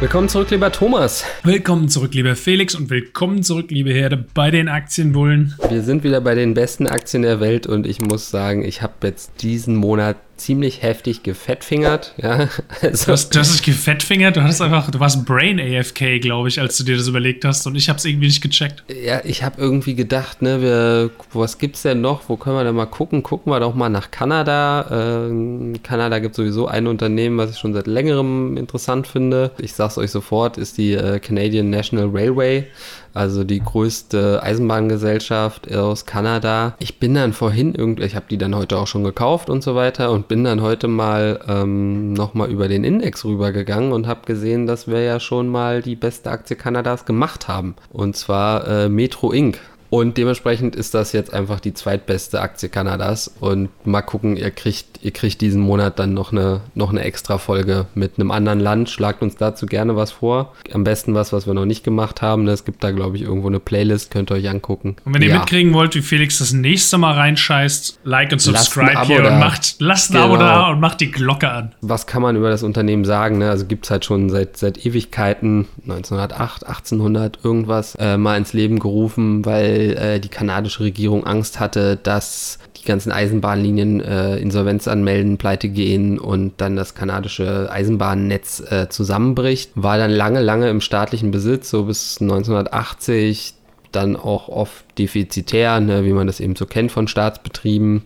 Willkommen zurück, lieber Thomas. Willkommen zurück, lieber Felix, und willkommen zurück, liebe Herde, bei den Aktienbullen. Wir sind wieder bei den besten Aktien der Welt und ich muss sagen, ich habe jetzt diesen Monat ziemlich heftig gefettfingert. Ja, also, du, hast, du hast dich gefettfingert, du hattest einfach, du warst Brain AFK, glaube ich, als du dir das überlegt hast und ich habe es irgendwie nicht gecheckt. Ja, ich habe irgendwie gedacht, ne, wir, was gibt's denn noch? Wo können wir denn mal gucken? Gucken wir doch mal nach Kanada. Äh, Kanada gibt sowieso ein Unternehmen, was ich schon seit längerem interessant finde. Ich sag's euch sofort, ist die äh, Canadian National Railway also die größte Eisenbahngesellschaft aus Kanada. Ich bin dann vorhin irgendwie, ich habe die dann heute auch schon gekauft und so weiter und bin dann heute mal ähm, nochmal über den Index rübergegangen und habe gesehen, dass wir ja schon mal die beste Aktie Kanadas gemacht haben. Und zwar äh, Metro Inc. Und dementsprechend ist das jetzt einfach die zweitbeste Aktie Kanadas. Und mal gucken, ihr kriegt, ihr kriegt diesen Monat dann noch eine, noch eine extra Folge mit einem anderen Land. Schlagt uns dazu gerne was vor. Am besten was, was wir noch nicht gemacht haben. Es gibt da, glaube ich, irgendwo eine Playlist, könnt ihr euch angucken. Und wenn ihr ja. mitkriegen wollt, wie Felix das nächste Mal reinscheißt, like und subscribe hier da. und macht, lasst ein genau. Abo da und macht die Glocke an. Was kann man über das Unternehmen sagen? Ne? Also gibt es halt schon seit, seit Ewigkeiten, 1908, 1800 irgendwas, äh, mal ins Leben gerufen, weil äh, die kanadische Regierung Angst hatte, dass die ganzen Eisenbahnlinien äh, Insolvenz anmelden, pleite gehen und dann das kanadische Eisenbahnnetz äh, zusammenbricht. War dann lange, lange im staatlichen Besitz, so bis 1980 dann auch oft defizitär, ne, wie man das eben so kennt von Staatsbetrieben.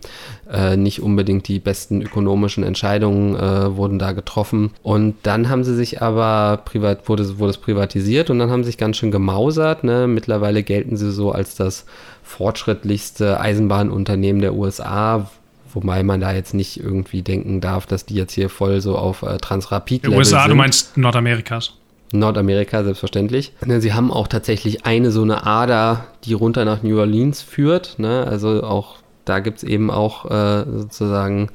Äh, nicht unbedingt die besten ökonomischen Entscheidungen äh, wurden da getroffen. Und dann haben sie sich aber privat, wurde, wurde es privatisiert und dann haben sie sich ganz schön gemausert. Ne. Mittlerweile gelten sie so als das fortschrittlichste Eisenbahnunternehmen der USA, Wobei man da jetzt nicht irgendwie denken darf, dass die jetzt hier voll so auf äh, Transrapid sind. USA, du meinst Nordamerikas. Nordamerika selbstverständlich. Ne, sie haben auch tatsächlich eine so eine Ader, die runter nach New Orleans führt. Ne? Also auch da gibt es eben auch äh, sozusagen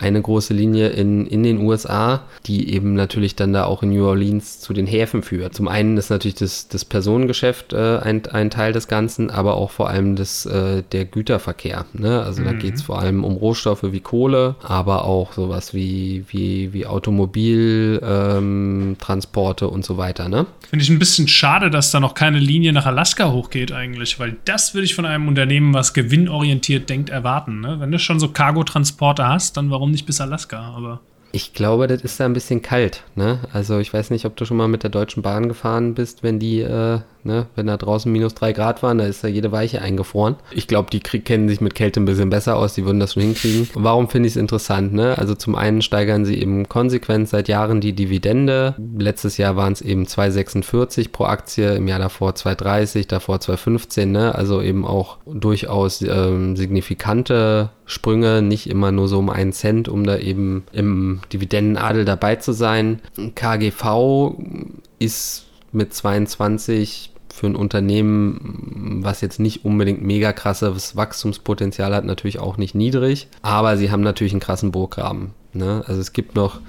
eine große Linie in, in den USA, die eben natürlich dann da auch in New Orleans zu den Häfen führt. Zum einen ist natürlich das, das Personengeschäft äh, ein, ein Teil des Ganzen, aber auch vor allem das, äh, der Güterverkehr. Ne? Also mhm. da geht es vor allem um Rohstoffe wie Kohle, aber auch sowas wie, wie, wie Automobiltransporte ähm, und so weiter. Ne? Finde ich ein bisschen schade, dass da noch keine Linie nach Alaska hochgeht eigentlich, weil das würde ich von einem Unternehmen, was gewinnorientiert denkt, erwarten. Ne? Wenn du schon so Cargotransporte hast, dann warum nicht bis Alaska? Aber ich glaube, das ist da ein bisschen kalt. Ne? Also ich weiß nicht, ob du schon mal mit der Deutschen Bahn gefahren bist, wenn die äh, Ne? Wenn da draußen minus drei Grad waren, da ist ja jede Weiche eingefroren. Ich glaube, die kennen sich mit Kälte ein bisschen besser aus, die würden das schon hinkriegen. Warum finde ich es interessant? Ne? Also zum einen steigern sie eben konsequent seit Jahren die Dividende. Letztes Jahr waren es eben 2,46 pro Aktie, im Jahr davor 2,30, davor 2,15. Ne? Also eben auch durchaus ähm, signifikante Sprünge, nicht immer nur so um einen Cent, um da eben im Dividendenadel dabei zu sein. KGV ist mit 22 für ein Unternehmen, was jetzt nicht unbedingt mega krasses Wachstumspotenzial hat, natürlich auch nicht niedrig. Aber sie haben natürlich einen krassen Burggraben. Ne? Also es gibt noch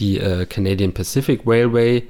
die äh, Canadian Pacific Railway,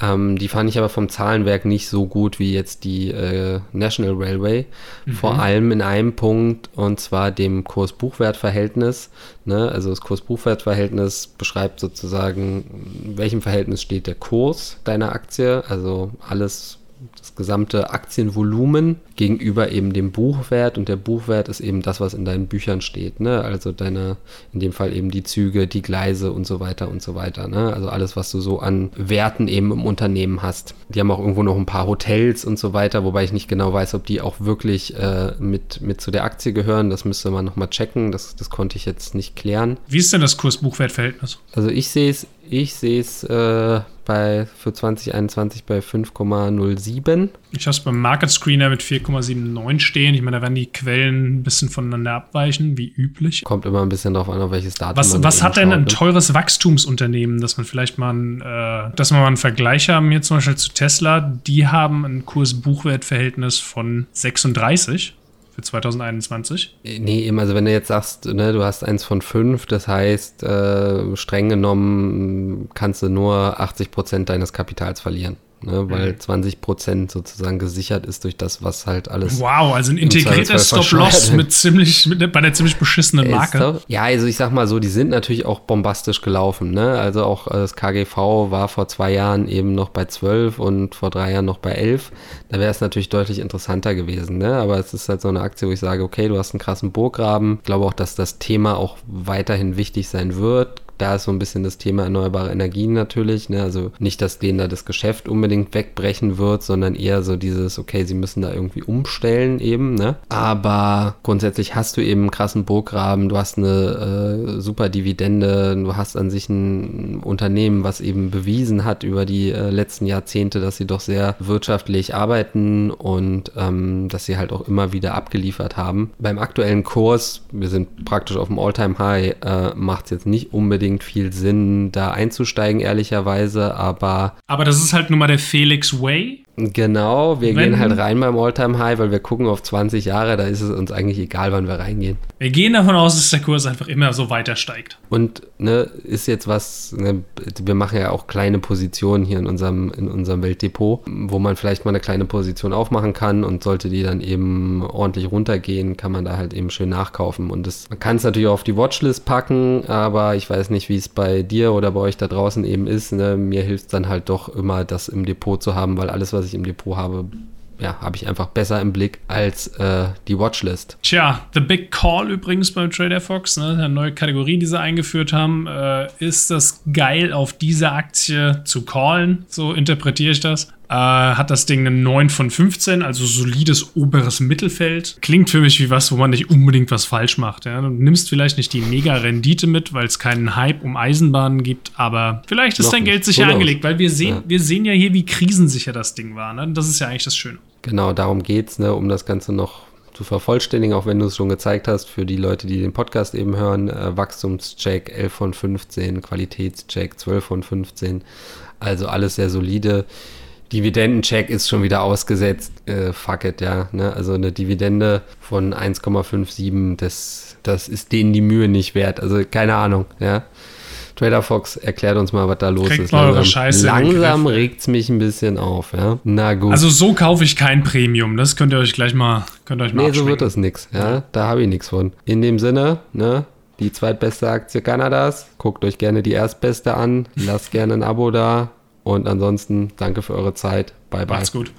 ähm, die fand ich aber vom Zahlenwerk nicht so gut wie jetzt die äh, National Railway. Mhm. Vor allem in einem Punkt, und zwar dem Kurs-Buchwert-Verhältnis. Ne? Also das Kurs-Buchwert-Verhältnis beschreibt sozusagen, in welchem Verhältnis steht der Kurs deiner Aktie. Also alles das gesamte Aktienvolumen gegenüber eben dem Buchwert und der Buchwert ist eben das, was in deinen Büchern steht, ne? Also deine, in dem Fall eben die Züge, die Gleise und so weiter und so weiter, ne? Also alles, was du so an Werten eben im Unternehmen hast. Die haben auch irgendwo noch ein paar Hotels und so weiter, wobei ich nicht genau weiß, ob die auch wirklich äh, mit, mit zu der Aktie gehören. Das müsste man nochmal checken. Das, das konnte ich jetzt nicht klären. Wie ist denn das Kurs-Buchwert-Verhältnis? Also ich sehe es ich sehe es äh, bei, für 2021 bei 5,07. Ich habe es beim Market Screener mit 4,79 stehen. Ich meine, da werden die Quellen ein bisschen voneinander abweichen, wie üblich. Kommt immer ein bisschen darauf an, auf welches Datum was, man Was hat denn ein ne? teures Wachstumsunternehmen, dass man vielleicht mal, äh, dass wir mal einen Vergleich haben, hier zum Beispiel zu Tesla, die haben ein Kurs-Buchwert-Verhältnis von 36 für 2021? Nee, eben, also wenn du jetzt sagst, ne, du hast eins von fünf, das heißt, äh, streng genommen kannst du nur 80 Prozent deines Kapitals verlieren. Ne, weil 20 Prozent sozusagen gesichert ist durch das, was halt alles. Wow, also ein integrierter Stop-Loss mit ziemlich, mit, bei einer ziemlich beschissenen Marke. Ja, also ich sag mal so, die sind natürlich auch bombastisch gelaufen. Ne? Also auch äh, das KGV war vor zwei Jahren eben noch bei 12 und vor drei Jahren noch bei 11. Da wäre es natürlich deutlich interessanter gewesen. Ne? Aber es ist halt so eine Aktie, wo ich sage, okay, du hast einen krassen Burggraben. Ich glaube auch, dass das Thema auch weiterhin wichtig sein wird da ist so ein bisschen das Thema erneuerbare Energien natürlich. Ne? Also nicht, dass denen da das Geschäft unbedingt wegbrechen wird, sondern eher so dieses, okay, sie müssen da irgendwie umstellen eben. Ne? Aber grundsätzlich hast du eben einen krassen Burggraben, du hast eine äh, super Dividende, du hast an sich ein Unternehmen, was eben bewiesen hat über die äh, letzten Jahrzehnte, dass sie doch sehr wirtschaftlich arbeiten und ähm, dass sie halt auch immer wieder abgeliefert haben. Beim aktuellen Kurs, wir sind praktisch auf dem All-Time-High, äh, macht es jetzt nicht unbedingt unbedingt viel Sinn, da einzusteigen, ehrlicherweise, aber. Aber das ist halt nun mal der Felix Way. Genau, wir Wenn, gehen halt rein beim Alltime High, weil wir gucken auf 20 Jahre, da ist es uns eigentlich egal, wann wir reingehen. Wir gehen davon aus, dass der Kurs einfach immer so weiter steigt. Und ne, ist jetzt was, ne, wir machen ja auch kleine Positionen hier in unserem, in unserem Weltdepot, wo man vielleicht mal eine kleine Position aufmachen kann und sollte die dann eben ordentlich runtergehen, kann man da halt eben schön nachkaufen. Und das, man kann es natürlich auch auf die Watchlist packen, aber ich weiß nicht, wie es bei dir oder bei euch da draußen eben ist. Ne? Mir hilft es dann halt doch immer, das im Depot zu haben, weil alles, was was ich im Depot habe, ja, habe ich einfach besser im Blick als äh, die Watchlist. Tja, The Big Call übrigens beim Trader Fox, ne, eine neue Kategorie, die sie eingeführt haben, äh, ist das geil, auf diese Aktie zu callen, so interpretiere ich das. Äh, hat das Ding eine 9 von 15, also solides oberes Mittelfeld. Klingt für mich wie was, wo man nicht unbedingt was falsch macht. Ja? Du nimmst vielleicht nicht die mega Rendite mit, weil es keinen Hype um Eisenbahnen gibt, aber vielleicht ist Noch dein Geld sicher angelegt, weil wir sehen, ja. wir sehen ja hier, wie krisensicher das Ding war. Ne? Das ist ja eigentlich das Schöne. Genau, darum geht's, ne, um das Ganze noch zu vervollständigen, auch wenn du es schon gezeigt hast, für die Leute, die den Podcast eben hören, äh, Wachstumscheck 11 von 15, Qualitätscheck 12 von 15, also alles sehr solide. Dividendencheck ist schon wieder ausgesetzt. Äh, fuck it, ja. Ne? Also eine Dividende von 1,57, das, das ist denen die Mühe nicht wert. Also keine Ahnung, ja. Trader Fox, erklärt uns mal, was da los Kriegt ist. Langsam, eure Scheiße langsam regt es mich ein bisschen auf, ja. Na gut. Also so kaufe ich kein Premium. Das könnt ihr euch gleich mal, könnt ihr euch mal Nee, so wird das nichts, ja. Da habe ich nichts von. In dem Sinne, ne, die zweitbeste Aktie Kanadas. Guckt euch gerne die erstbeste an. Lasst gerne ein Abo da. Und ansonsten danke für eure Zeit. Bye, bye. Macht's gut.